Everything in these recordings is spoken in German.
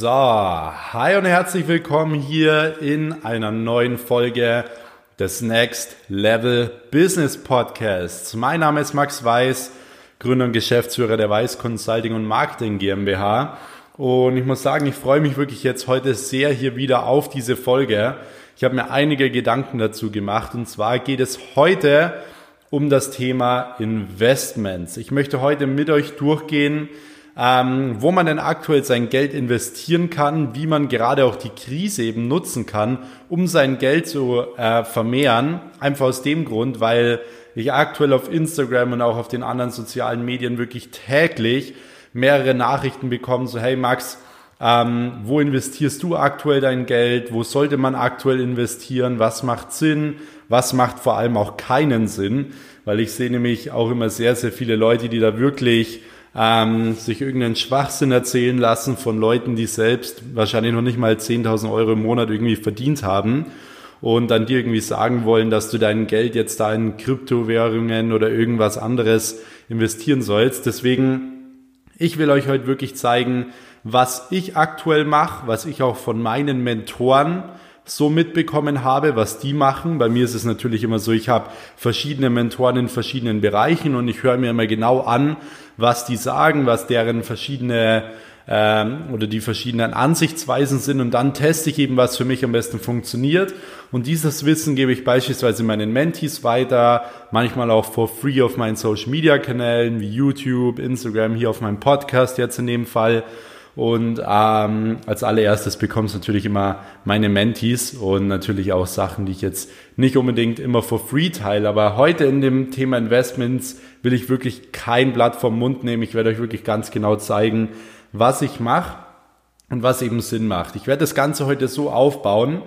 So, hi und herzlich willkommen hier in einer neuen Folge des Next Level Business Podcasts. Mein Name ist Max Weiß, Gründer und Geschäftsführer der Weiß Consulting und Marketing GmbH. Und ich muss sagen, ich freue mich wirklich jetzt heute sehr hier wieder auf diese Folge. Ich habe mir einige Gedanken dazu gemacht und zwar geht es heute um das Thema Investments. Ich möchte heute mit euch durchgehen, ähm, wo man denn aktuell sein Geld investieren kann, wie man gerade auch die Krise eben nutzen kann, um sein Geld zu äh, vermehren. Einfach aus dem Grund, weil ich aktuell auf Instagram und auch auf den anderen sozialen Medien wirklich täglich mehrere Nachrichten bekomme, so hey Max, ähm, wo investierst du aktuell dein Geld? Wo sollte man aktuell investieren? Was macht Sinn? Was macht vor allem auch keinen Sinn? Weil ich sehe nämlich auch immer sehr, sehr viele Leute, die da wirklich ähm, sich irgendeinen Schwachsinn erzählen lassen von Leuten, die selbst wahrscheinlich noch nicht mal 10.000 Euro im Monat irgendwie verdient haben und dann dir irgendwie sagen wollen, dass du dein Geld jetzt da in Kryptowährungen oder irgendwas anderes investieren sollst. Deswegen, ich will euch heute wirklich zeigen, was ich aktuell mache, was ich auch von meinen Mentoren so mitbekommen habe, was die machen. Bei mir ist es natürlich immer so, ich habe verschiedene Mentoren in verschiedenen Bereichen und ich höre mir immer genau an, was die sagen, was deren verschiedene ähm, oder die verschiedenen Ansichtsweisen sind und dann teste ich eben, was für mich am besten funktioniert. Und dieses Wissen gebe ich beispielsweise meinen Mentees weiter, manchmal auch for free auf meinen Social Media Kanälen wie YouTube, Instagram, hier auf meinem Podcast jetzt in dem Fall. Und ähm, als allererstes bekommst du natürlich immer meine Mentees und natürlich auch Sachen, die ich jetzt nicht unbedingt immer for free teile. Aber heute in dem Thema Investments will ich wirklich kein Blatt vom Mund nehmen. Ich werde euch wirklich ganz genau zeigen, was ich mache und was eben Sinn macht. Ich werde das Ganze heute so aufbauen.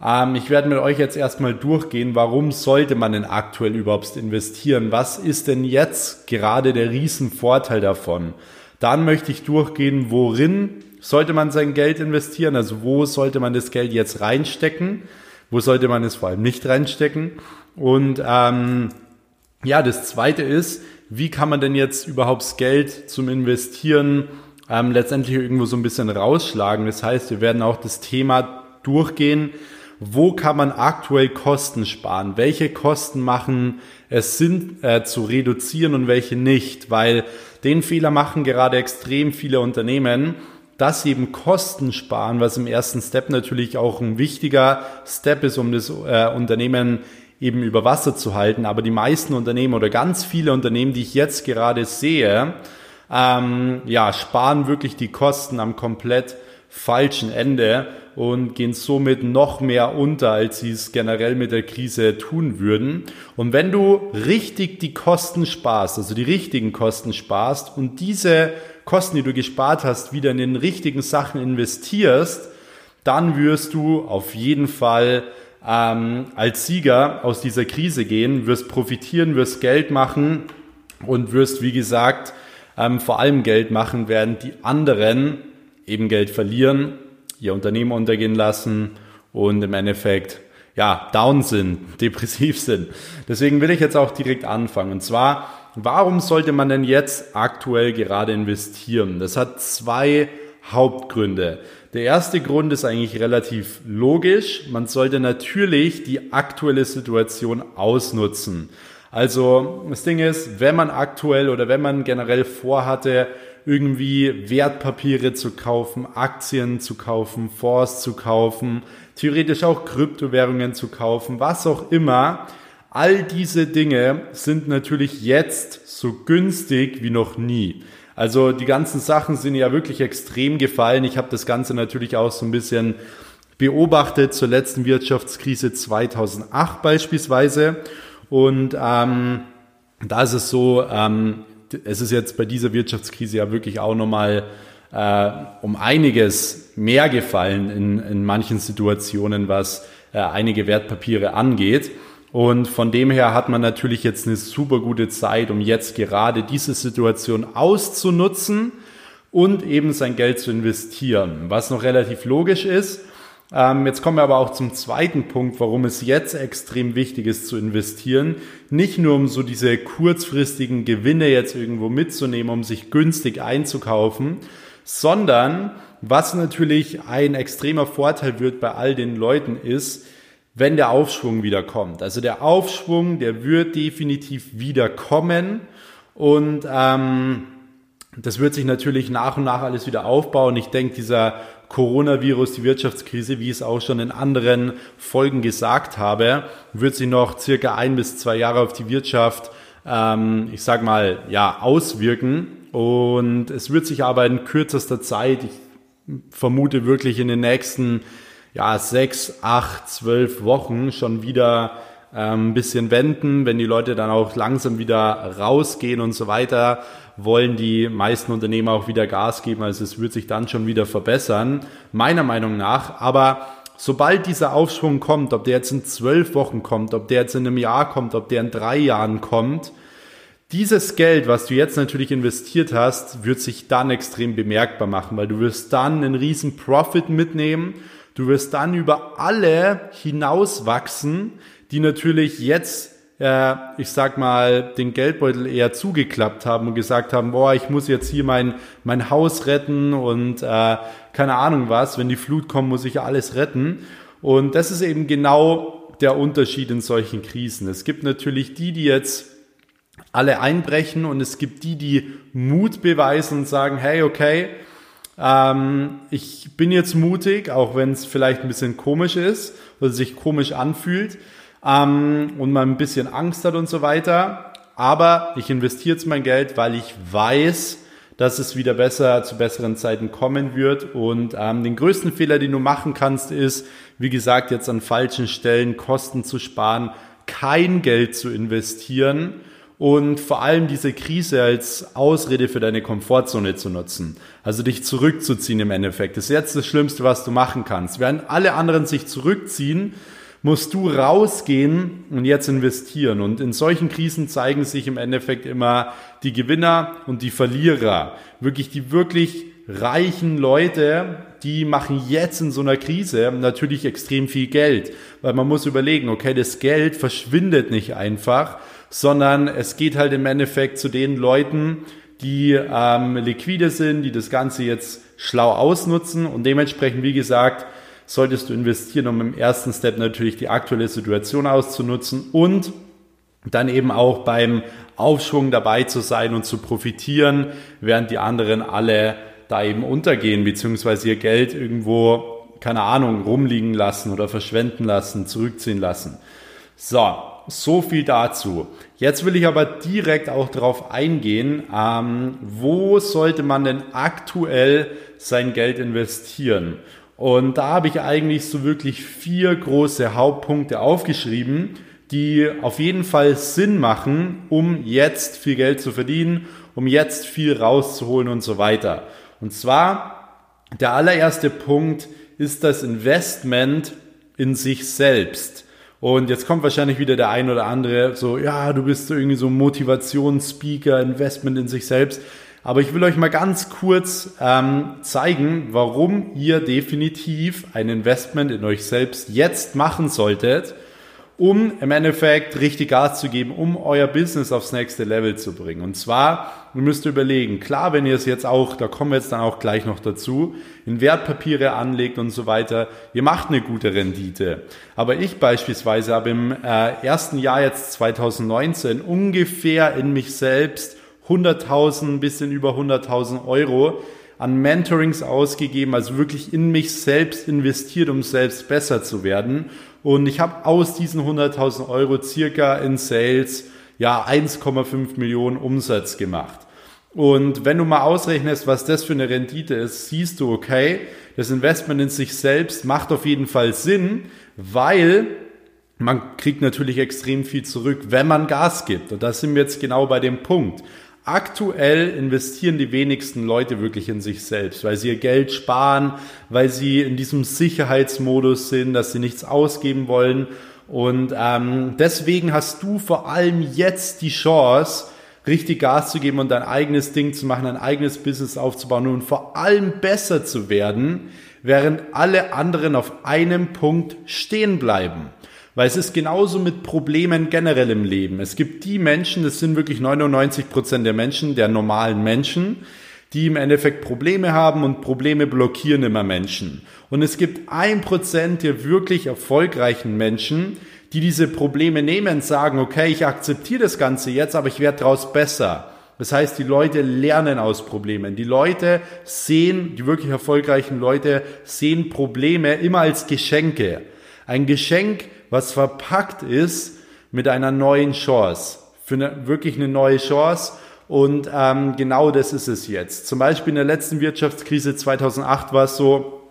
Ähm, ich werde mit euch jetzt erstmal durchgehen, warum sollte man denn aktuell überhaupt investieren? Was ist denn jetzt gerade der Riesenvorteil davon? Dann möchte ich durchgehen, worin sollte man sein Geld investieren, also wo sollte man das Geld jetzt reinstecken, wo sollte man es vor allem nicht reinstecken. Und ähm, ja, das Zweite ist, wie kann man denn jetzt überhaupt das Geld zum Investieren ähm, letztendlich irgendwo so ein bisschen rausschlagen. Das heißt, wir werden auch das Thema durchgehen, wo kann man aktuell Kosten sparen? Welche Kosten machen es Sinn äh, zu reduzieren und welche nicht? Weil den Fehler machen gerade extrem viele Unternehmen, dass sie eben Kosten sparen, was im ersten Step natürlich auch ein wichtiger Step ist, um das äh, Unternehmen eben über Wasser zu halten. Aber die meisten Unternehmen oder ganz viele Unternehmen, die ich jetzt gerade sehe, ähm, ja, sparen wirklich die Kosten am komplett falschen Ende und gehen somit noch mehr unter, als sie es generell mit der Krise tun würden. Und wenn du richtig die Kosten sparst, also die richtigen Kosten sparst und diese Kosten, die du gespart hast, wieder in den richtigen Sachen investierst, dann wirst du auf jeden Fall ähm, als Sieger aus dieser Krise gehen, wirst profitieren, wirst Geld machen und wirst, wie gesagt, ähm, vor allem Geld machen, während die anderen eben Geld verlieren ihr Unternehmen untergehen lassen und im Endeffekt ja, down sind, depressiv sind. Deswegen will ich jetzt auch direkt anfangen. Und zwar, warum sollte man denn jetzt aktuell gerade investieren? Das hat zwei Hauptgründe. Der erste Grund ist eigentlich relativ logisch. Man sollte natürlich die aktuelle Situation ausnutzen. Also das Ding ist, wenn man aktuell oder wenn man generell vorhatte, irgendwie Wertpapiere zu kaufen, Aktien zu kaufen, Fonds zu kaufen, theoretisch auch Kryptowährungen zu kaufen, was auch immer. All diese Dinge sind natürlich jetzt so günstig wie noch nie. Also die ganzen Sachen sind ja wirklich extrem gefallen. Ich habe das Ganze natürlich auch so ein bisschen beobachtet zur letzten Wirtschaftskrise 2008 beispielsweise. Und ähm, da ist es so, ähm, es ist jetzt bei dieser Wirtschaftskrise ja wirklich auch nochmal äh, um einiges mehr gefallen in, in manchen Situationen, was äh, einige Wertpapiere angeht. Und von dem her hat man natürlich jetzt eine super gute Zeit, um jetzt gerade diese Situation auszunutzen und eben sein Geld zu investieren. Was noch relativ logisch ist, ähm, jetzt kommen wir aber auch zum zweiten Punkt, warum es jetzt extrem wichtig ist zu investieren. Nicht nur um so diese kurzfristigen Gewinne jetzt irgendwo mitzunehmen, um sich günstig einzukaufen, sondern was natürlich ein extremer Vorteil wird bei all den Leuten ist, wenn der Aufschwung wieder kommt. Also der Aufschwung, der wird definitiv wieder kommen und ähm, das wird sich natürlich nach und nach alles wieder aufbauen. Ich denke, dieser Coronavirus, die Wirtschaftskrise, wie ich es auch schon in anderen Folgen gesagt habe, wird sich noch circa ein bis zwei Jahre auf die Wirtschaft, ähm, ich sag mal, ja, auswirken. Und es wird sich aber in kürzester Zeit, ich vermute wirklich in den nächsten ja, sechs, acht, zwölf Wochen schon wieder ähm, ein bisschen wenden, wenn die Leute dann auch langsam wieder rausgehen und so weiter, wollen die meisten Unternehmer auch wieder Gas geben. Also es wird sich dann schon wieder verbessern, meiner Meinung nach. Aber sobald dieser Aufschwung kommt, ob der jetzt in zwölf Wochen kommt, ob der jetzt in einem Jahr kommt, ob der in drei Jahren kommt, dieses Geld, was du jetzt natürlich investiert hast, wird sich dann extrem bemerkbar machen, weil du wirst dann einen riesen Profit mitnehmen. Du wirst dann über alle hinauswachsen, die natürlich jetzt, äh, ich sag mal, den Geldbeutel eher zugeklappt haben und gesagt haben, boah, ich muss jetzt hier mein, mein Haus retten und äh, keine Ahnung was, wenn die Flut kommt, muss ich alles retten. Und das ist eben genau der Unterschied in solchen Krisen. Es gibt natürlich die, die jetzt alle einbrechen und es gibt die, die Mut beweisen und sagen, hey, okay, ähm, ich bin jetzt mutig, auch wenn es vielleicht ein bisschen komisch ist oder sich komisch anfühlt ähm, und man ein bisschen Angst hat und so weiter. Aber ich investiere jetzt mein Geld, weil ich weiß, dass es wieder besser zu besseren Zeiten kommen wird. Und ähm, den größten Fehler, den du machen kannst, ist, wie gesagt, jetzt an falschen Stellen Kosten zu sparen, kein Geld zu investieren und vor allem diese Krise als Ausrede für deine Komfortzone zu nutzen. Also dich zurückzuziehen im Endeffekt. Das ist jetzt das Schlimmste, was du machen kannst. Während alle anderen sich zurückziehen, musst du rausgehen und jetzt investieren. Und in solchen Krisen zeigen sich im Endeffekt immer die Gewinner und die Verlierer. Wirklich die wirklich reichen Leute, die machen jetzt in so einer Krise natürlich extrem viel Geld. Weil man muss überlegen, okay, das Geld verschwindet nicht einfach, sondern es geht halt im Endeffekt zu den Leuten, die ähm, liquide sind, die das Ganze jetzt schlau ausnutzen und dementsprechend, wie gesagt, solltest du investieren, um im ersten Step natürlich die aktuelle Situation auszunutzen und dann eben auch beim Aufschwung dabei zu sein und zu profitieren, während die anderen alle da eben untergehen, beziehungsweise ihr Geld irgendwo, keine Ahnung, rumliegen lassen oder verschwenden lassen, zurückziehen lassen. So, so viel dazu. Jetzt will ich aber direkt auch darauf eingehen, ähm, wo sollte man denn aktuell sein Geld investieren? Und da habe ich eigentlich so wirklich vier große Hauptpunkte aufgeschrieben, die auf jeden Fall Sinn machen, um jetzt viel Geld zu verdienen, um jetzt viel rauszuholen und so weiter. Und zwar, der allererste Punkt ist das Investment in sich selbst. Und jetzt kommt wahrscheinlich wieder der ein oder andere so, ja, du bist so irgendwie so Motivationsspeaker, Investment in sich selbst. Aber ich will euch mal ganz kurz ähm, zeigen, warum ihr definitiv ein Investment in euch selbst jetzt machen solltet, um im Endeffekt richtig Gas zu geben, um euer Business aufs nächste Level zu bringen. Und zwar, ihr müsst überlegen, klar, wenn ihr es jetzt auch, da kommen wir jetzt dann auch gleich noch dazu, in Wertpapiere anlegt und so weiter, ihr macht eine gute Rendite. Aber ich beispielsweise habe im äh, ersten Jahr jetzt 2019 ungefähr in mich selbst 100.000, bisschen über 100.000 Euro an Mentorings ausgegeben, also wirklich in mich selbst investiert, um selbst besser zu werden. Und ich habe aus diesen 100.000 Euro circa in Sales ja 1,5 Millionen Umsatz gemacht. Und wenn du mal ausrechnest, was das für eine Rendite ist, siehst du, okay, das Investment in sich selbst macht auf jeden Fall Sinn, weil man kriegt natürlich extrem viel zurück, wenn man Gas gibt. Und da sind wir jetzt genau bei dem Punkt. Aktuell investieren die wenigsten Leute wirklich in sich selbst, weil sie ihr Geld sparen, weil sie in diesem Sicherheitsmodus sind, dass sie nichts ausgeben wollen. Und ähm, deswegen hast du vor allem jetzt die Chance, richtig Gas zu geben und dein eigenes Ding zu machen, ein eigenes Business aufzubauen und vor allem besser zu werden, während alle anderen auf einem Punkt stehen bleiben. Weil es ist genauso mit Problemen generell im Leben. Es gibt die Menschen, das sind wirklich 99 Prozent der Menschen, der normalen Menschen, die im Endeffekt Probleme haben und Probleme blockieren immer Menschen. Und es gibt ein Prozent der wirklich erfolgreichen Menschen, die diese Probleme nehmen, sagen, okay, ich akzeptiere das Ganze jetzt, aber ich werde daraus besser. Das heißt, die Leute lernen aus Problemen. Die Leute sehen, die wirklich erfolgreichen Leute sehen Probleme immer als Geschenke. Ein Geschenk, was verpackt ist mit einer neuen Chance. Für eine, wirklich eine neue Chance. Und ähm, genau das ist es jetzt. Zum Beispiel in der letzten Wirtschaftskrise 2008 war es so,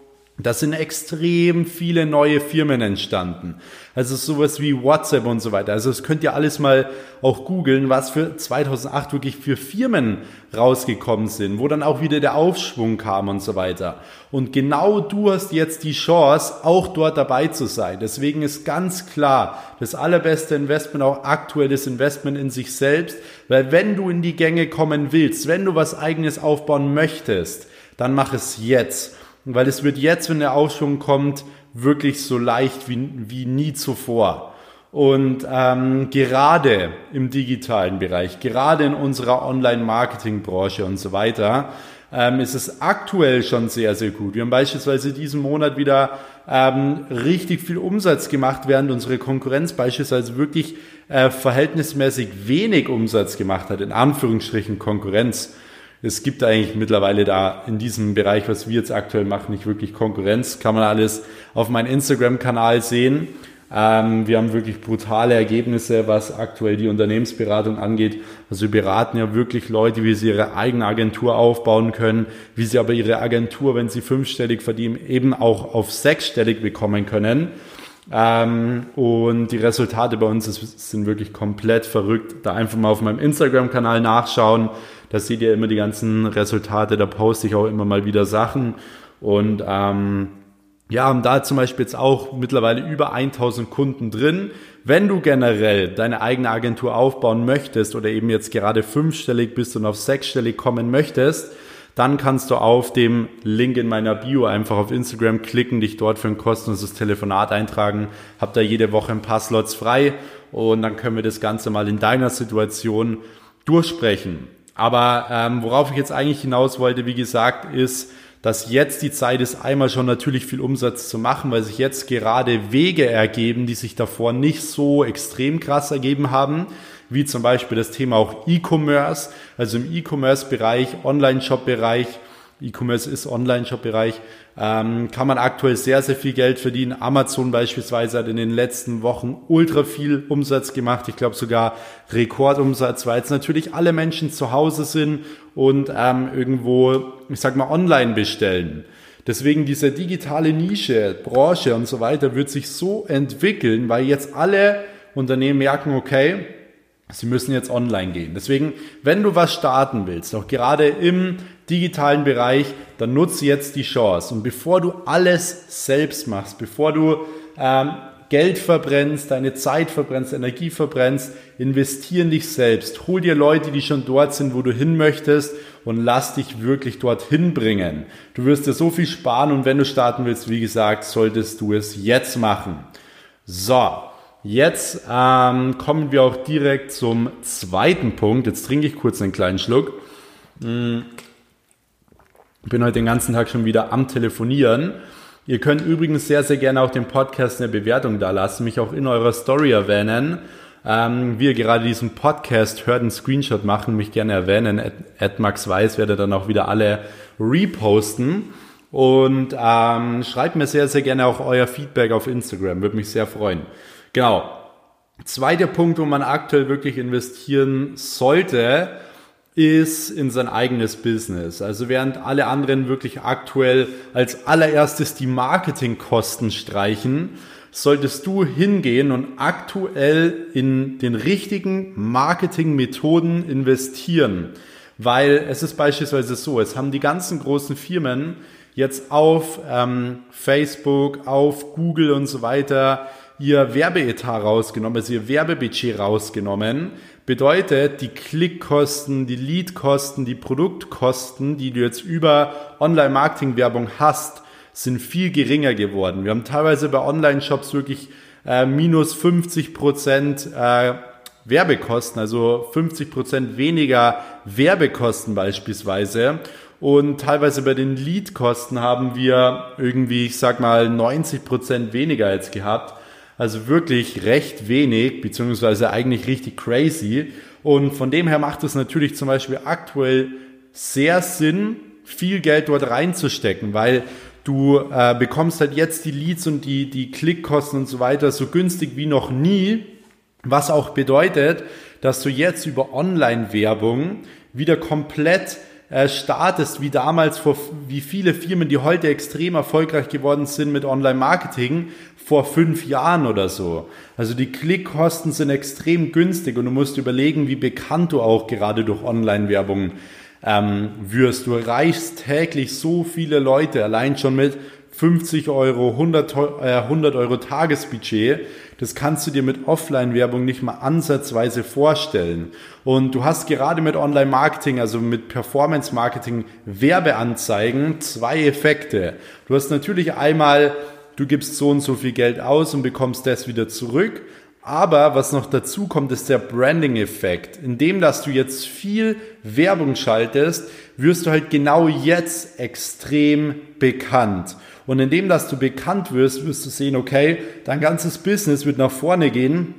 da sind extrem viele neue Firmen entstanden. Also sowas wie WhatsApp und so weiter. Also das könnt ihr alles mal auch googeln, was für 2008 wirklich für Firmen rausgekommen sind, wo dann auch wieder der Aufschwung kam und so weiter. Und genau du hast jetzt die Chance, auch dort dabei zu sein. Deswegen ist ganz klar, das allerbeste Investment auch aktuelles Investment in sich selbst, weil wenn du in die Gänge kommen willst, wenn du was eigenes aufbauen möchtest, dann mach es jetzt weil es wird jetzt, wenn der Aufschwung kommt, wirklich so leicht wie, wie nie zuvor. Und ähm, gerade im digitalen Bereich, gerade in unserer Online-Marketing-Branche und so weiter, ähm, ist es aktuell schon sehr, sehr gut. Wir haben beispielsweise diesen Monat wieder ähm, richtig viel Umsatz gemacht, während unsere Konkurrenz beispielsweise wirklich äh, verhältnismäßig wenig Umsatz gemacht hat, in Anführungsstrichen Konkurrenz es gibt eigentlich mittlerweile da in diesem Bereich, was wir jetzt aktuell machen, nicht wirklich Konkurrenz. Kann man alles auf meinem Instagram-Kanal sehen. Ähm, wir haben wirklich brutale Ergebnisse, was aktuell die Unternehmensberatung angeht. Also wir beraten ja wirklich Leute, wie sie ihre eigene Agentur aufbauen können, wie sie aber ihre Agentur, wenn sie fünfstellig verdienen, eben auch auf sechsstellig bekommen können. Ähm, und die Resultate bei uns sind wirklich komplett verrückt. Da einfach mal auf meinem Instagram-Kanal nachschauen. Da seht ihr immer die ganzen Resultate. Da poste ich auch immer mal wieder Sachen. Und ähm, ja, haben da zum Beispiel jetzt auch mittlerweile über 1000 Kunden drin. Wenn du generell deine eigene Agentur aufbauen möchtest oder eben jetzt gerade fünfstellig bist und auf sechsstellig kommen möchtest, dann kannst du auf dem Link in meiner Bio einfach auf Instagram klicken, dich dort für ein kostenloses Telefonat eintragen. Hab da jede Woche ein paar Slots frei und dann können wir das Ganze mal in deiner Situation durchsprechen. Aber ähm, worauf ich jetzt eigentlich hinaus wollte, wie gesagt, ist, dass jetzt die Zeit ist, einmal schon natürlich viel Umsatz zu machen, weil sich jetzt gerade Wege ergeben, die sich davor nicht so extrem krass ergeben haben wie zum Beispiel das Thema auch E-Commerce, also im E-Commerce-Bereich, Online-Shop-Bereich, E-Commerce ist Online-Shop-Bereich, ähm, kann man aktuell sehr, sehr viel Geld verdienen. Amazon beispielsweise hat in den letzten Wochen ultra viel Umsatz gemacht. Ich glaube sogar Rekordumsatz, weil jetzt natürlich alle Menschen zu Hause sind und ähm, irgendwo, ich sag mal, online bestellen. Deswegen diese digitale Nische, Branche und so weiter wird sich so entwickeln, weil jetzt alle Unternehmen merken, okay, Sie müssen jetzt online gehen. Deswegen, wenn du was starten willst, auch gerade im digitalen Bereich, dann nutze jetzt die Chance. Und bevor du alles selbst machst, bevor du ähm, Geld verbrennst, deine Zeit verbrennst, Energie verbrennst, investier in dich selbst. Hol dir Leute, die schon dort sind, wo du hin möchtest und lass dich wirklich dorthin bringen. Du wirst dir so viel sparen und wenn du starten willst, wie gesagt, solltest du es jetzt machen. So, Jetzt ähm, kommen wir auch direkt zum zweiten Punkt. Jetzt trinke ich kurz einen kleinen Schluck. Hm. Bin heute den ganzen Tag schon wieder am Telefonieren. Ihr könnt übrigens sehr, sehr gerne auch dem Podcast eine Bewertung da lassen, mich auch in eurer Story erwähnen. Ähm, wie ihr gerade diesen Podcast hört, einen Screenshot machen, mich gerne erwähnen. At, at Max Weiß werde dann auch wieder alle reposten. Und ähm, schreibt mir sehr, sehr gerne auch euer Feedback auf Instagram. Würde mich sehr freuen. Genau. Zweiter Punkt, wo man aktuell wirklich investieren sollte, ist in sein eigenes Business. Also während alle anderen wirklich aktuell als allererstes die Marketingkosten streichen, solltest du hingehen und aktuell in den richtigen Marketingmethoden investieren. Weil es ist beispielsweise so, es haben die ganzen großen Firmen jetzt auf ähm, Facebook, auf Google und so weiter ihr Werbeetat rausgenommen, also ihr Werbebudget rausgenommen. Bedeutet, die Klickkosten, die Leadkosten, die Produktkosten, die du jetzt über Online-Marketing-Werbung hast, sind viel geringer geworden. Wir haben teilweise bei Online-Shops wirklich äh, minus 50 Prozent äh, Werbekosten, also 50 Prozent weniger Werbekosten beispielsweise. Und teilweise bei den Leadkosten haben wir irgendwie, ich sag mal, 90 Prozent weniger als gehabt. Also wirklich recht wenig, beziehungsweise eigentlich richtig crazy. Und von dem her macht es natürlich zum Beispiel aktuell sehr Sinn, viel Geld dort reinzustecken, weil du äh, bekommst halt jetzt die Leads und die, die Klickkosten und so weiter so günstig wie noch nie, was auch bedeutet, dass du jetzt über Online-Werbung wieder komplett äh, startest, wie damals vor, wie viele Firmen, die heute extrem erfolgreich geworden sind mit Online-Marketing, vor fünf Jahren oder so. Also die Klickkosten sind extrem günstig und du musst überlegen, wie bekannt du auch gerade durch Online-Werbung ähm, wirst. Du erreichst täglich so viele Leute, allein schon mit 50 Euro, 100, äh, 100 Euro Tagesbudget. Das kannst du dir mit Offline-Werbung nicht mal ansatzweise vorstellen. Und du hast gerade mit Online-Marketing, also mit Performance-Marketing, Werbeanzeigen zwei Effekte. Du hast natürlich einmal, du gibst so und so viel Geld aus und bekommst das wieder zurück. Aber was noch dazu kommt, ist der Branding-Effekt. Indem, dass du jetzt viel Werbung schaltest, wirst du halt genau jetzt extrem bekannt. Und indem, dass du bekannt wirst, wirst du sehen, okay, dein ganzes Business wird nach vorne gehen,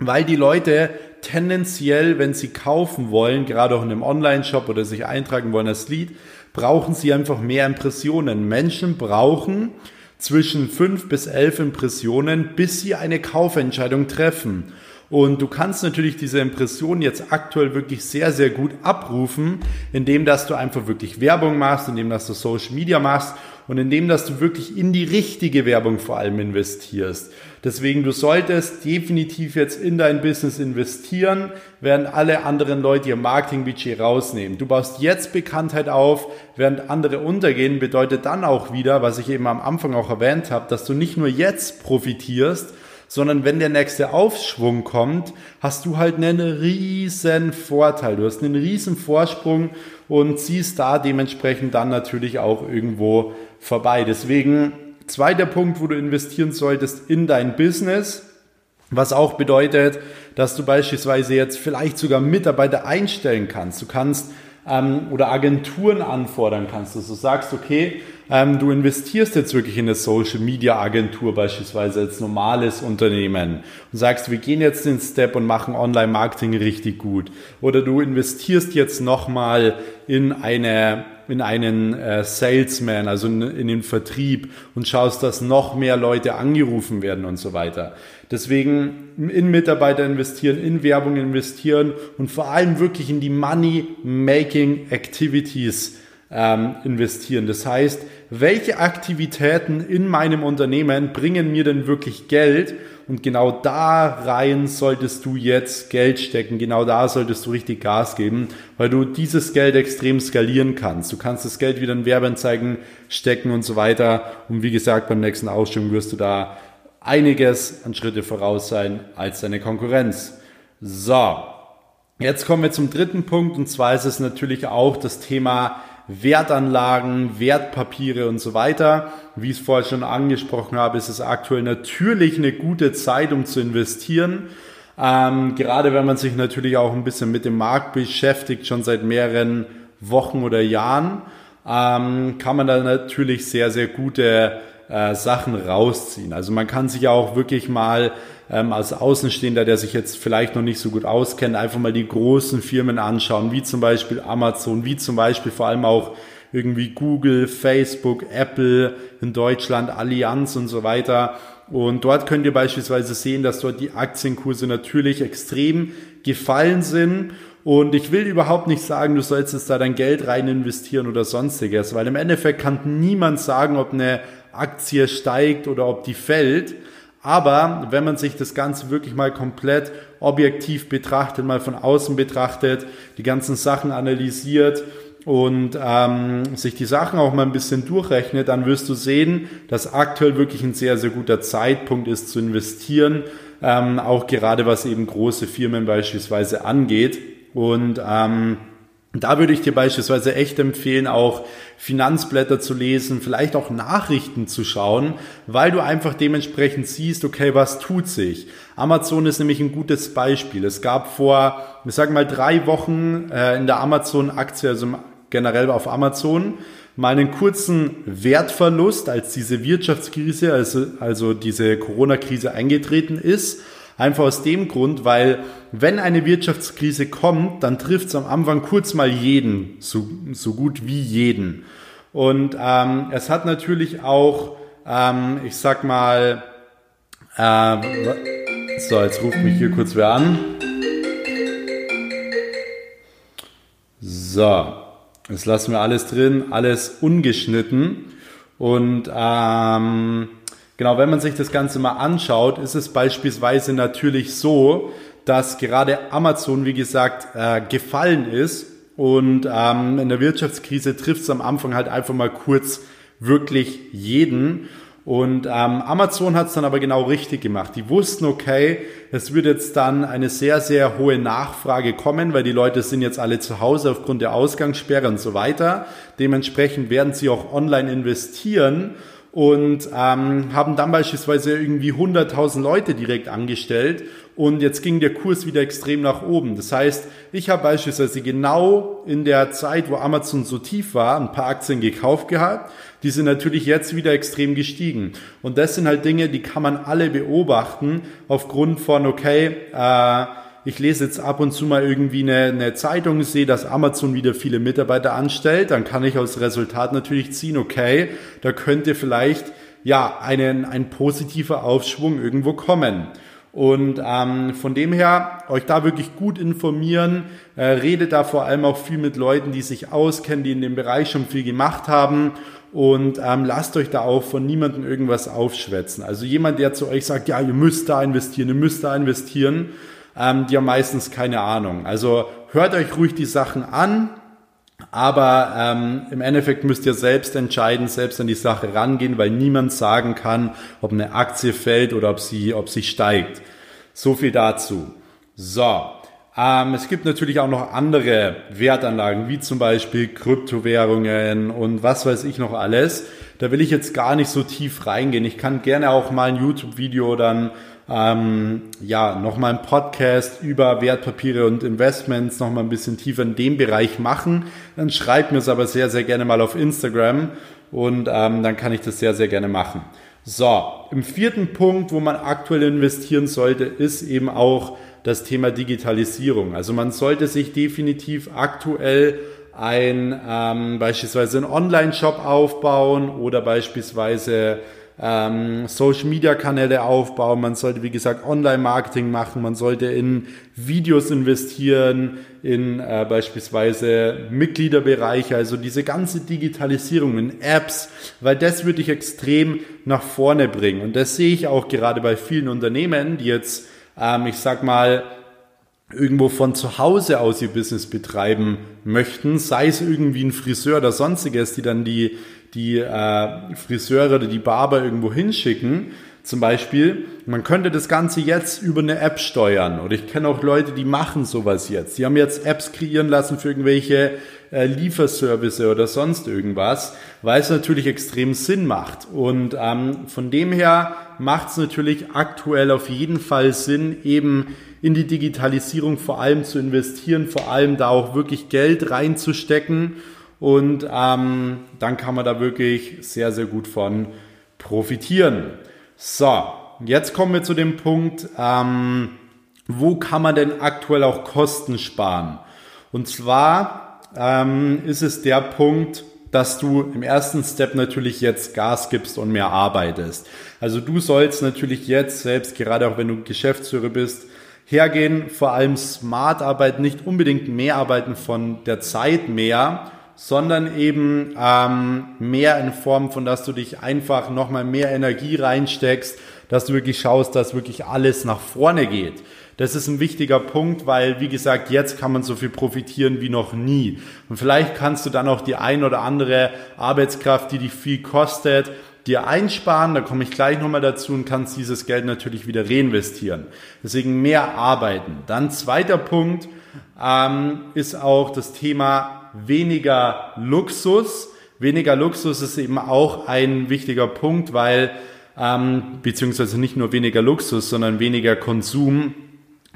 weil die Leute tendenziell, wenn sie kaufen wollen, gerade auch in einem Online-Shop oder sich eintragen wollen als Lead, brauchen sie einfach mehr Impressionen. Menschen brauchen zwischen fünf bis elf Impressionen, bis sie eine Kaufentscheidung treffen. Und du kannst natürlich diese Impression jetzt aktuell wirklich sehr, sehr gut abrufen, indem dass du einfach wirklich Werbung machst, indem dass du Social Media machst und indem dass du wirklich in die richtige Werbung vor allem investierst. Deswegen, du solltest definitiv jetzt in dein Business investieren, während alle anderen Leute ihr Marketingbudget rausnehmen. Du baust jetzt Bekanntheit auf, während andere untergehen, bedeutet dann auch wieder, was ich eben am Anfang auch erwähnt habe, dass du nicht nur jetzt profitierst, sondern wenn der nächste Aufschwung kommt, hast du halt einen riesen Vorteil. Du hast einen riesen Vorsprung und ziehst da dementsprechend dann natürlich auch irgendwo vorbei. Deswegen zweiter Punkt, wo du investieren solltest in dein Business, was auch bedeutet, dass du beispielsweise jetzt vielleicht sogar Mitarbeiter einstellen kannst. Du kannst ähm, oder Agenturen anfordern kannst, dass du sagst, okay, ähm, du investierst jetzt wirklich in eine Social Media Agentur beispielsweise als normales Unternehmen und sagst, wir gehen jetzt den Step und machen Online Marketing richtig gut. Oder du investierst jetzt nochmal in eine in einen äh, Salesman, also in, in den Vertrieb und schaust, dass noch mehr Leute angerufen werden und so weiter. Deswegen in Mitarbeiter investieren, in Werbung investieren und vor allem wirklich in die Money-Making Activities ähm, investieren. Das heißt, welche Aktivitäten in meinem Unternehmen bringen mir denn wirklich Geld? Und genau da rein solltest du jetzt Geld stecken. Genau da solltest du richtig Gas geben, weil du dieses Geld extrem skalieren kannst. Du kannst das Geld wieder in Werbeanzeigen stecken und so weiter. Und wie gesagt, beim nächsten Ausstellung wirst du da einiges an Schritte voraus sein als deine Konkurrenz. So. Jetzt kommen wir zum dritten Punkt und zwar ist es natürlich auch das Thema Wertanlagen, Wertpapiere und so weiter. Wie ich es vorher schon angesprochen habe, ist es aktuell natürlich eine gute Zeit, um zu investieren. Ähm, gerade wenn man sich natürlich auch ein bisschen mit dem Markt beschäftigt, schon seit mehreren Wochen oder Jahren, ähm, kann man da natürlich sehr, sehr gute äh, Sachen rausziehen. Also man kann sich ja auch wirklich mal ähm, als Außenstehender, der sich jetzt vielleicht noch nicht so gut auskennt, einfach mal die großen Firmen anschauen, wie zum Beispiel Amazon, wie zum Beispiel vor allem auch irgendwie Google, Facebook, Apple in Deutschland, Allianz und so weiter. Und dort könnt ihr beispielsweise sehen, dass dort die Aktienkurse natürlich extrem gefallen sind. Und ich will überhaupt nicht sagen, du sollst jetzt da dein Geld rein investieren oder sonstiges, weil im Endeffekt kann niemand sagen, ob eine Aktie steigt oder ob die fällt. Aber wenn man sich das Ganze wirklich mal komplett objektiv betrachtet, mal von außen betrachtet, die ganzen Sachen analysiert und ähm, sich die Sachen auch mal ein bisschen durchrechnet, dann wirst du sehen, dass aktuell wirklich ein sehr, sehr guter Zeitpunkt ist zu investieren, ähm, auch gerade was eben große Firmen beispielsweise angeht. Und ähm, da würde ich dir beispielsweise echt empfehlen, auch Finanzblätter zu lesen, vielleicht auch Nachrichten zu schauen, weil du einfach dementsprechend siehst, okay, was tut sich. Amazon ist nämlich ein gutes Beispiel. Es gab vor, ich sag mal, drei Wochen äh, in der Amazon-Aktie, also generell auf Amazon mal einen kurzen Wertverlust, als diese Wirtschaftskrise, also, also diese Corona-Krise eingetreten ist. Einfach aus dem Grund, weil wenn eine Wirtschaftskrise kommt, dann trifft es am Anfang kurz mal jeden, so, so gut wie jeden. Und ähm, es hat natürlich auch, ähm, ich sag mal, äh, so, jetzt ruft mich hier kurz wer an. So, jetzt lassen wir alles drin, alles ungeschnitten. Und ähm, genau, wenn man sich das Ganze mal anschaut, ist es beispielsweise natürlich so, dass gerade Amazon, wie gesagt, äh, gefallen ist. Und ähm, in der Wirtschaftskrise trifft es am Anfang halt einfach mal kurz wirklich jeden. Und ähm, Amazon hat es dann aber genau richtig gemacht. Die wussten, okay, es wird jetzt dann eine sehr, sehr hohe Nachfrage kommen, weil die Leute sind jetzt alle zu Hause aufgrund der Ausgangssperre und so weiter. Dementsprechend werden sie auch online investieren und ähm, haben dann beispielsweise irgendwie 100.000 Leute direkt angestellt und jetzt ging der Kurs wieder extrem nach oben. Das heißt, ich habe beispielsweise genau in der Zeit, wo Amazon so tief war, ein paar Aktien gekauft gehabt. Die sind natürlich jetzt wieder extrem gestiegen. Und das sind halt Dinge, die kann man alle beobachten aufgrund von, okay, äh, ich lese jetzt ab und zu mal irgendwie eine, eine Zeitung, sehe, dass Amazon wieder viele Mitarbeiter anstellt, dann kann ich als Resultat natürlich ziehen, okay, da könnte vielleicht ja einen, ein positiver Aufschwung irgendwo kommen. Und ähm, von dem her, euch da wirklich gut informieren, äh, redet da vor allem auch viel mit Leuten, die sich auskennen, die in dem Bereich schon viel gemacht haben und ähm, lasst euch da auch von niemandem irgendwas aufschwätzen. Also jemand, der zu euch sagt, ja, ihr müsst da investieren, ihr müsst da investieren, ähm, die haben meistens keine Ahnung. Also hört euch ruhig die Sachen an, aber ähm, im Endeffekt müsst ihr selbst entscheiden, selbst an die Sache rangehen, weil niemand sagen kann, ob eine Aktie fällt oder ob sie, ob sie steigt. So viel dazu. So. Ähm, es gibt natürlich auch noch andere Wertanlagen, wie zum Beispiel Kryptowährungen und was weiß ich noch alles. Da will ich jetzt gar nicht so tief reingehen. Ich kann gerne auch mal ein YouTube-Video dann ähm, ja, nochmal einen Podcast über Wertpapiere und Investments nochmal ein bisschen tiefer in dem Bereich machen, dann schreibt mir es aber sehr, sehr gerne mal auf Instagram und ähm, dann kann ich das sehr, sehr gerne machen. So, im vierten Punkt, wo man aktuell investieren sollte, ist eben auch das Thema Digitalisierung. Also man sollte sich definitiv aktuell ein ähm, beispielsweise einen Online-Shop aufbauen oder beispielsweise ähm, Social Media Kanäle aufbauen, man sollte wie gesagt Online Marketing machen, man sollte in Videos investieren, in äh, beispielsweise Mitgliederbereiche, also diese ganze Digitalisierung in Apps, weil das würde ich extrem nach vorne bringen. Und das sehe ich auch gerade bei vielen Unternehmen, die jetzt, ähm, ich sag mal, irgendwo von zu Hause aus ihr Business betreiben möchten, sei es irgendwie ein Friseur oder sonstiges, die dann die die äh, Friseure oder die Barber irgendwo hinschicken. Zum Beispiel, man könnte das Ganze jetzt über eine App steuern. Oder ich kenne auch Leute, die machen sowas jetzt. Die haben jetzt Apps kreieren lassen für irgendwelche äh, Lieferservice oder sonst irgendwas, weil es natürlich extrem Sinn macht. Und ähm, von dem her macht es natürlich aktuell auf jeden Fall Sinn, eben in die Digitalisierung vor allem zu investieren, vor allem da auch wirklich Geld reinzustecken und ähm, dann kann man da wirklich sehr, sehr gut von profitieren. So, jetzt kommen wir zu dem Punkt, ähm, wo kann man denn aktuell auch Kosten sparen? Und zwar ähm, ist es der Punkt, dass du im ersten Step natürlich jetzt Gas gibst und mehr arbeitest. Also du sollst natürlich jetzt selbst, gerade auch wenn du Geschäftsführer bist, hergehen, vor allem smart arbeiten, nicht unbedingt mehr arbeiten von der Zeit mehr, sondern eben ähm, mehr in Form von, dass du dich einfach nochmal mehr Energie reinsteckst, dass du wirklich schaust, dass wirklich alles nach vorne geht. Das ist ein wichtiger Punkt, weil, wie gesagt, jetzt kann man so viel profitieren wie noch nie. Und vielleicht kannst du dann auch die ein oder andere Arbeitskraft, die dich viel kostet, dir einsparen, da komme ich gleich nochmal dazu und kannst dieses Geld natürlich wieder reinvestieren. Deswegen mehr arbeiten. Dann zweiter Punkt ähm, ist auch das Thema weniger Luxus. Weniger Luxus ist eben auch ein wichtiger Punkt, weil, ähm, beziehungsweise nicht nur weniger Luxus, sondern weniger Konsum,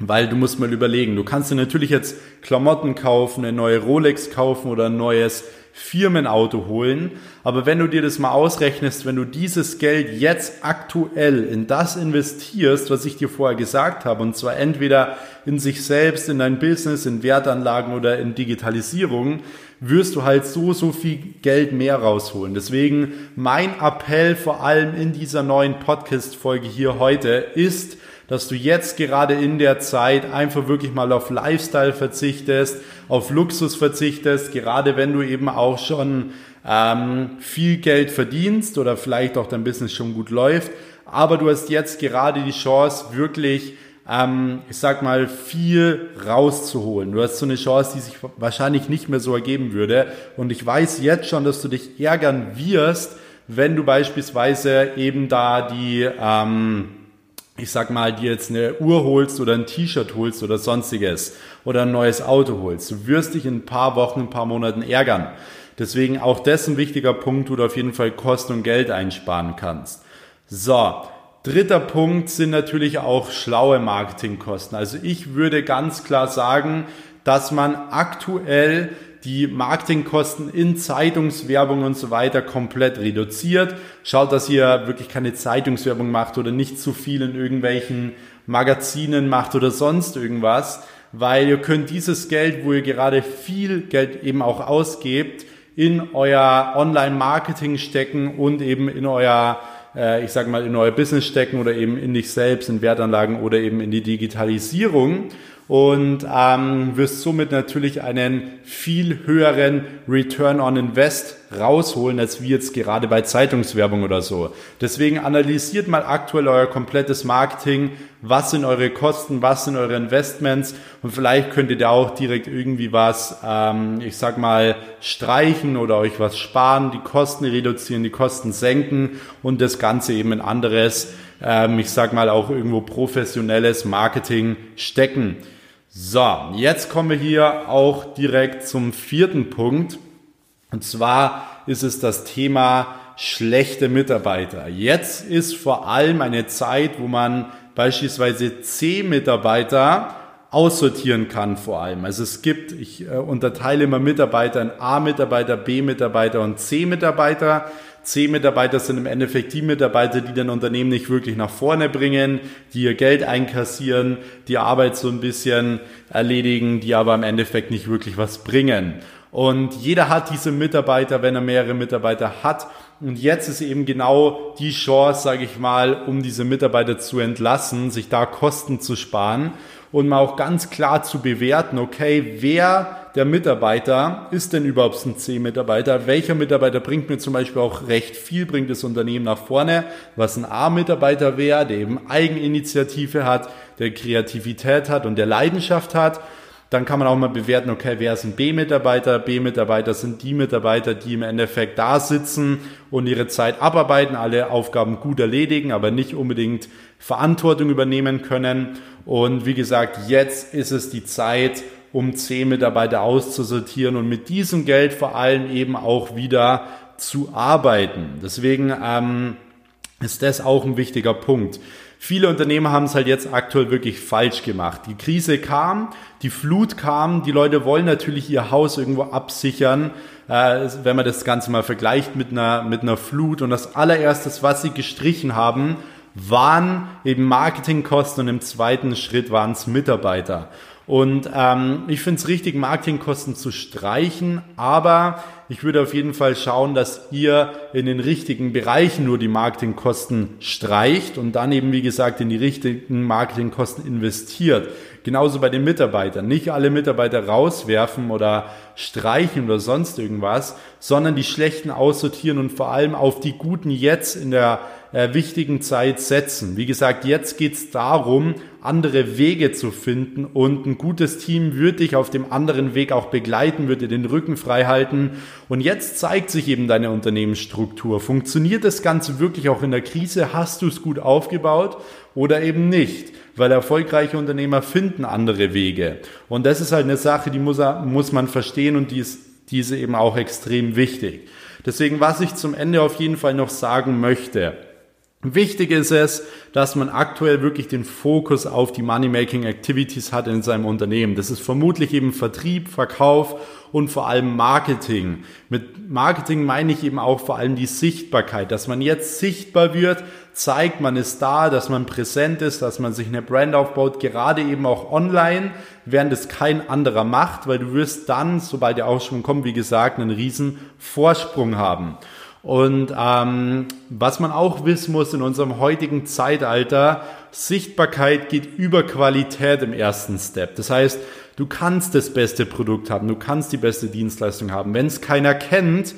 Weil du musst mal überlegen, du kannst dir natürlich jetzt Klamotten kaufen, eine neue Rolex kaufen oder ein neues Firmenauto holen. Aber wenn du dir das mal ausrechnest, wenn du dieses Geld jetzt aktuell in das investierst, was ich dir vorher gesagt habe, und zwar entweder in sich selbst, in dein Business, in Wertanlagen oder in Digitalisierung, wirst du halt so, so viel Geld mehr rausholen. Deswegen mein Appell vor allem in dieser neuen Podcast-Folge hier heute ist, dass du jetzt gerade in der Zeit einfach wirklich mal auf Lifestyle verzichtest, auf Luxus verzichtest, gerade wenn du eben auch schon ähm, viel Geld verdienst oder vielleicht auch dein Business schon gut läuft. Aber du hast jetzt gerade die Chance, wirklich, ähm, ich sag mal, viel rauszuholen. Du hast so eine Chance, die sich wahrscheinlich nicht mehr so ergeben würde. Und ich weiß jetzt schon, dass du dich ärgern wirst, wenn du beispielsweise eben da die, ähm, ich sag mal, dir jetzt eine Uhr holst oder ein T-Shirt holst oder sonstiges oder ein neues Auto holst. Du wirst dich in ein paar Wochen, ein paar Monaten ärgern. Deswegen auch das ein wichtiger Punkt, wo du auf jeden Fall Kosten und Geld einsparen kannst. So. Dritter Punkt sind natürlich auch schlaue Marketingkosten. Also ich würde ganz klar sagen, dass man aktuell die Marketingkosten in Zeitungswerbung und so weiter komplett reduziert. Schaut, dass ihr wirklich keine Zeitungswerbung macht oder nicht zu viel in irgendwelchen Magazinen macht oder sonst irgendwas, weil ihr könnt dieses Geld, wo ihr gerade viel Geld eben auch ausgebt, in euer Online-Marketing stecken und eben in euer äh, ich sage mal, in euer Business stecken oder eben in dich selbst, in Wertanlagen oder eben in die Digitalisierung und ähm, wirst somit natürlich einen viel höheren Return on Invest rausholen, als wie jetzt gerade bei Zeitungswerbung oder so. Deswegen analysiert mal aktuell euer komplettes Marketing, was sind eure Kosten, was sind eure Investments? Und vielleicht könnt ihr da auch direkt irgendwie was, ähm, ich sag mal, streichen oder euch was sparen, die Kosten reduzieren, die Kosten senken und das Ganze eben in anderes, ähm, ich sag mal auch irgendwo professionelles Marketing stecken. So, jetzt kommen wir hier auch direkt zum vierten Punkt. Und zwar ist es das Thema schlechte Mitarbeiter. Jetzt ist vor allem eine Zeit, wo man beispielsweise C-Mitarbeiter aussortieren kann vor allem. Also es gibt, ich äh, unterteile immer Mitarbeiter in A-Mitarbeiter, B-Mitarbeiter und C-Mitarbeiter. C-Mitarbeiter sind im Endeffekt die Mitarbeiter, die dein Unternehmen nicht wirklich nach vorne bringen, die ihr Geld einkassieren, die Arbeit so ein bisschen erledigen, die aber im Endeffekt nicht wirklich was bringen. Und jeder hat diese Mitarbeiter, wenn er mehrere Mitarbeiter hat. Und jetzt ist eben genau die Chance, sage ich mal, um diese Mitarbeiter zu entlassen, sich da Kosten zu sparen und mal auch ganz klar zu bewerten, okay, wer der Mitarbeiter ist denn überhaupt ein C-Mitarbeiter? Welcher Mitarbeiter bringt mir zum Beispiel auch recht viel, bringt das Unternehmen nach vorne? Was ein A-Mitarbeiter wäre, der eben Eigeninitiative hat, der Kreativität hat und der Leidenschaft hat. Dann kann man auch mal bewerten, okay, wer ist ein B-Mitarbeiter? B-Mitarbeiter sind die Mitarbeiter, die im Endeffekt da sitzen und ihre Zeit abarbeiten, alle Aufgaben gut erledigen, aber nicht unbedingt Verantwortung übernehmen können. Und wie gesagt, jetzt ist es die Zeit, um zehn Mitarbeiter auszusortieren und mit diesem Geld vor allem eben auch wieder zu arbeiten. Deswegen ähm, ist das auch ein wichtiger Punkt. Viele Unternehmer haben es halt jetzt aktuell wirklich falsch gemacht. Die Krise kam, die Flut kam, die Leute wollen natürlich ihr Haus irgendwo absichern, äh, wenn man das Ganze mal vergleicht mit einer, mit einer Flut. Und das allererstes, was sie gestrichen haben, waren eben Marketingkosten und im zweiten Schritt waren es Mitarbeiter. Und ähm, ich finde es richtig, Marketingkosten zu streichen, aber ich würde auf jeden Fall schauen, dass ihr in den richtigen Bereichen nur die Marketingkosten streicht und dann eben, wie gesagt, in die richtigen Marketingkosten investiert. Genauso bei den Mitarbeitern. Nicht alle Mitarbeiter rauswerfen oder streichen oder sonst irgendwas, sondern die schlechten aussortieren und vor allem auf die guten jetzt in der äh, wichtigen Zeit setzen. Wie gesagt, jetzt geht's darum, andere Wege zu finden und ein gutes Team wird dich auf dem anderen Weg auch begleiten, dir den Rücken frei halten. Und jetzt zeigt sich eben deine Unternehmensstruktur. Funktioniert das Ganze wirklich auch in der Krise? Hast du es gut aufgebaut oder eben nicht? Weil erfolgreiche Unternehmer finden andere Wege. Und das ist halt eine Sache, die muss, muss man verstehen und die ist diese eben auch extrem wichtig. Deswegen, was ich zum Ende auf jeden Fall noch sagen möchte, Wichtig ist es, dass man aktuell wirklich den Fokus auf die Money-Making Activities hat in seinem Unternehmen. Das ist vermutlich eben Vertrieb, Verkauf und vor allem Marketing. Mit Marketing meine ich eben auch vor allem die Sichtbarkeit, dass man jetzt sichtbar wird, zeigt, man ist da, dass man präsent ist, dass man sich eine Brand aufbaut, gerade eben auch online, während es kein anderer macht, weil du wirst dann, sobald der Aufschwung kommt, wie gesagt, einen riesen Vorsprung haben. Und ähm, was man auch wissen muss in unserem heutigen Zeitalter, Sichtbarkeit geht über Qualität im ersten Step. Das heißt, du kannst das beste Produkt haben, du kannst die beste Dienstleistung haben. Wenn es keiner kennt,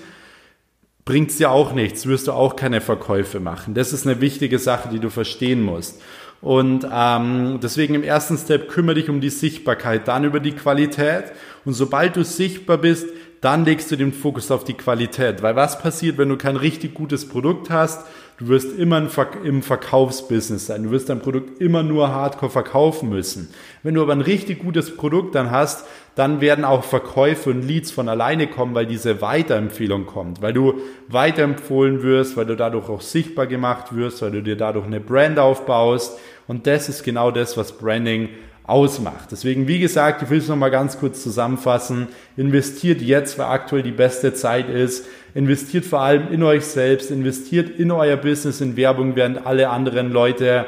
bringt es dir auch nichts, wirst du auch keine Verkäufe machen. Das ist eine wichtige Sache, die du verstehen musst. Und ähm, deswegen im ersten Step kümmere dich um die Sichtbarkeit, dann über die Qualität. Und sobald du sichtbar bist, dann legst du den Fokus auf die Qualität. Weil was passiert, wenn du kein richtig gutes Produkt hast? Du wirst immer im Verkaufsbusiness sein. Du wirst dein Produkt immer nur hardcore verkaufen müssen. Wenn du aber ein richtig gutes Produkt dann hast, dann werden auch Verkäufe und Leads von alleine kommen, weil diese Weiterempfehlung kommt, weil du weiterempfohlen wirst, weil du dadurch auch sichtbar gemacht wirst, weil du dir dadurch eine Brand aufbaust. Und das ist genau das, was Branding ausmacht. Deswegen, wie gesagt, ich will es nochmal ganz kurz zusammenfassen. Investiert jetzt, weil aktuell die beste Zeit ist. Investiert vor allem in euch selbst, investiert in euer Business, in Werbung, während alle anderen Leute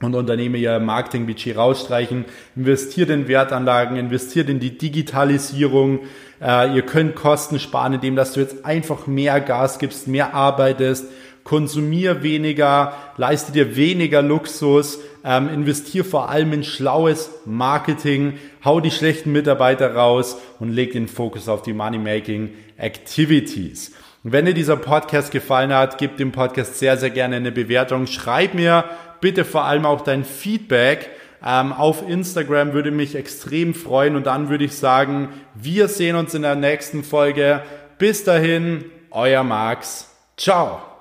und Unternehmen ihr Marketingbudget rausstreichen. Investiert in Wertanlagen, investiert in die Digitalisierung. Äh, ihr könnt Kosten sparen, indem dass du jetzt einfach mehr Gas gibst, mehr arbeitest konsumier weniger, leiste dir weniger Luxus, ähm, investier vor allem in schlaues Marketing, hau die schlechten Mitarbeiter raus und leg den Fokus auf die Money-Making Activities. wenn dir dieser Podcast gefallen hat, gib dem Podcast sehr, sehr gerne eine Bewertung. Schreib mir bitte vor allem auch dein Feedback. Ähm, auf Instagram würde mich extrem freuen und dann würde ich sagen, wir sehen uns in der nächsten Folge. Bis dahin, euer Max. Ciao.